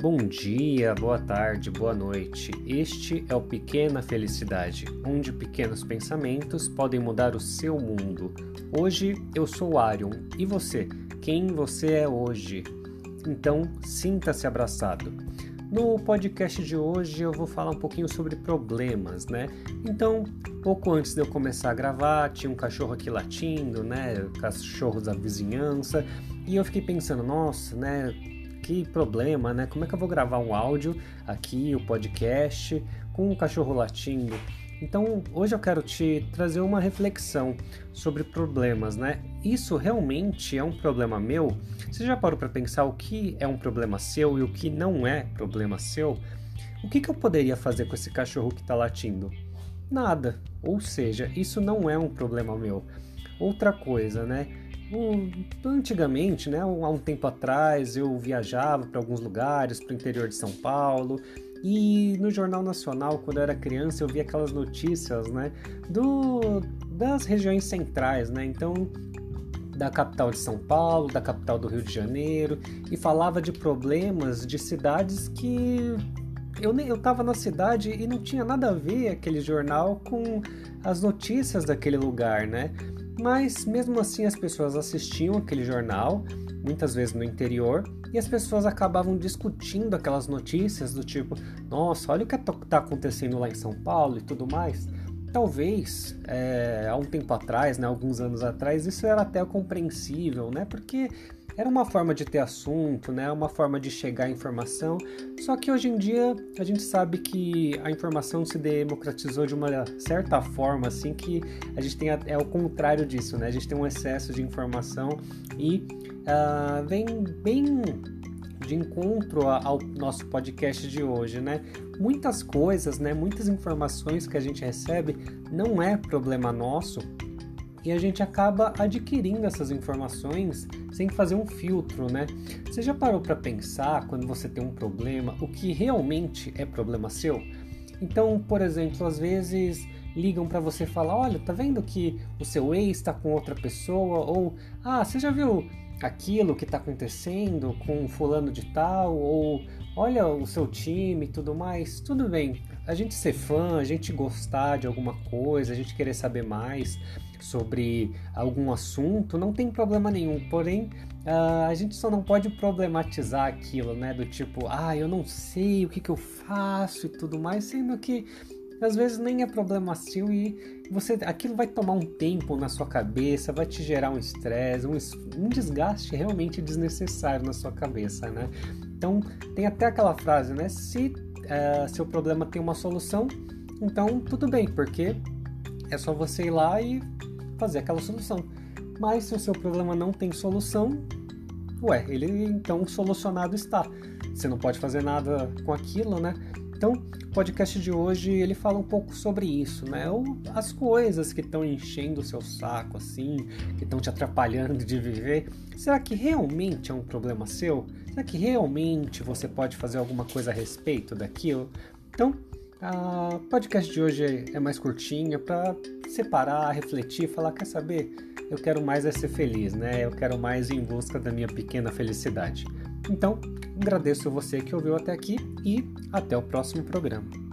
Bom dia, boa tarde, boa noite. Este é o Pequena Felicidade, onde pequenos pensamentos podem mudar o seu mundo. Hoje eu sou Arion e você? Quem você é hoje? Então, sinta-se abraçado. No podcast de hoje eu vou falar um pouquinho sobre problemas, né? Então, pouco antes de eu começar a gravar, tinha um cachorro aqui latindo, né? Cachorros da vizinhança, e eu fiquei pensando, nossa, né? Que problema, né? Como é que eu vou gravar um áudio aqui, o podcast, com um cachorro latindo? Então, hoje eu quero te trazer uma reflexão sobre problemas, né? Isso realmente é um problema meu? Você já parou para pensar o que é um problema seu e o que não é problema seu? O que, que eu poderia fazer com esse cachorro que está latindo? Nada. Ou seja, isso não é um problema meu. Outra coisa, né? Antigamente, né, há um tempo atrás, eu viajava para alguns lugares, para o interior de São Paulo, e no Jornal Nacional, quando eu era criança, eu via aquelas notícias, né, do, das regiões centrais, né, então da capital de São Paulo, da capital do Rio de Janeiro, e falava de problemas de cidades que eu eu estava na cidade e não tinha nada a ver aquele jornal com as notícias daquele lugar, né? Mas mesmo assim as pessoas assistiam aquele jornal, muitas vezes no interior, e as pessoas acabavam discutindo aquelas notícias do tipo: nossa, olha o que está acontecendo lá em São Paulo e tudo mais. Talvez é, há um tempo atrás, né, alguns anos atrás, isso era até compreensível, né? Porque era uma forma de ter assunto, né? Uma forma de chegar à informação. Só que hoje em dia a gente sabe que a informação se democratizou de uma certa forma, assim que a gente tem é o contrário disso, né? A gente tem um excesso de informação e uh, vem bem de encontro ao nosso podcast de hoje, né? Muitas coisas, né? Muitas informações que a gente recebe não é problema nosso e a gente acaba adquirindo essas informações sem fazer um filtro, né? Você já parou para pensar quando você tem um problema, o que realmente é problema seu? Então, por exemplo, às vezes ligam para você falar: olha, tá vendo que o seu ex está com outra pessoa? Ou, ah, você já viu aquilo que está acontecendo com fulano de tal? Ou, olha o seu time e tudo mais? Tudo bem, a gente ser fã, a gente gostar de alguma coisa, a gente querer saber mais sobre algum assunto, não tem problema nenhum. Porém, uh, a gente só não pode problematizar aquilo, né? Do tipo, ah, eu não sei o que, que eu faço e tudo mais, sendo que às vezes nem é problema seu e você aquilo vai tomar um tempo na sua cabeça, vai te gerar um estresse, um, um desgaste realmente desnecessário na sua cabeça, né? Então tem até aquela frase, né? Se é, seu problema tem uma solução, então tudo bem, porque é só você ir lá e fazer aquela solução. Mas se o seu problema não tem solução, ué, ele então solucionado está. Você não pode fazer nada com aquilo, né? Então, o podcast de hoje ele fala um pouco sobre isso, né? As coisas que estão enchendo o seu saco assim, que estão te atrapalhando de viver. Será que realmente é um problema seu? Será que realmente você pode fazer alguma coisa a respeito daquilo? Então, a podcast de hoje é mais curtinha para separar, refletir, falar, quer saber? Eu quero mais é ser feliz, né? Eu quero mais em busca da minha pequena felicidade. Então, agradeço você que ouviu até aqui e até o próximo programa.